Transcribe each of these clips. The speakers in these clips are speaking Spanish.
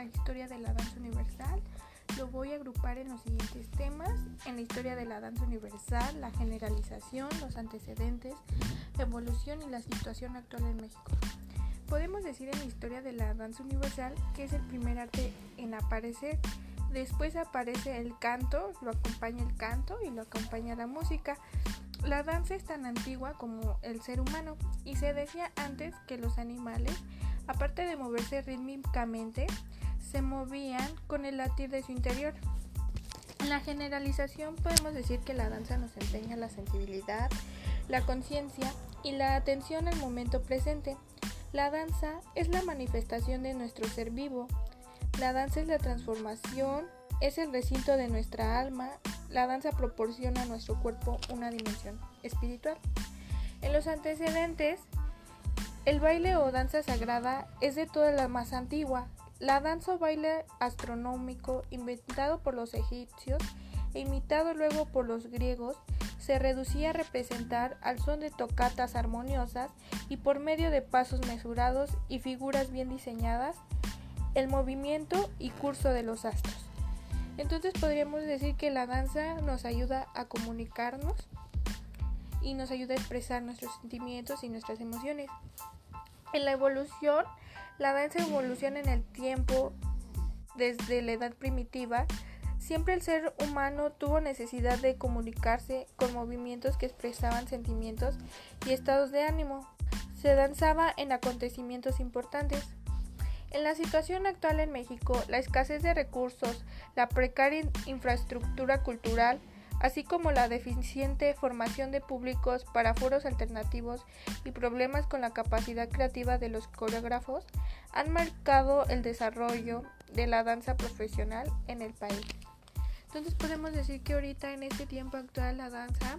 la historia de la danza universal. Lo voy a agrupar en los siguientes temas. En la historia de la danza universal, la generalización, los antecedentes, evolución y la situación actual en México. Podemos decir en la historia de la danza universal que es el primer arte en aparecer. Después aparece el canto, lo acompaña el canto y lo acompaña la música. La danza es tan antigua como el ser humano y se decía antes que los animales, aparte de moverse rítmicamente, se movían con el latir de su interior. En la generalización podemos decir que la danza nos enseña la sensibilidad, la conciencia y la atención al momento presente. La danza es la manifestación de nuestro ser vivo. La danza es la transformación, es el recinto de nuestra alma. La danza proporciona a nuestro cuerpo una dimensión espiritual. En los antecedentes, el baile o danza sagrada es de toda la más antigua. La danza o baile astronómico, inventado por los egipcios e imitado luego por los griegos, se reducía a representar al son de tocatas armoniosas y por medio de pasos mesurados y figuras bien diseñadas el movimiento y curso de los astros. Entonces podríamos decir que la danza nos ayuda a comunicarnos y nos ayuda a expresar nuestros sentimientos y nuestras emociones. En la evolución, la danza evoluciona en el tiempo desde la edad primitiva Siempre el ser humano tuvo necesidad de comunicarse con movimientos que expresaban sentimientos y estados de ánimo. Se danzaba en acontecimientos importantes. En la situación actual en México, la escasez de recursos, la precaria infraestructura cultural, así como la deficiente formación de públicos para foros alternativos y problemas con la capacidad creativa de los coreógrafos, han marcado el desarrollo de la danza profesional en el país. Entonces podemos decir que ahorita en este tiempo actual la danza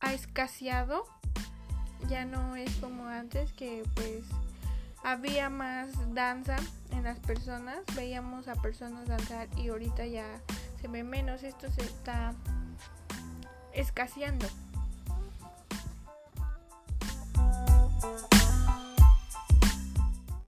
ha escaseado, ya no es como antes que pues había más danza en las personas, veíamos a personas danzar y ahorita ya se ve menos, esto se está escaseando.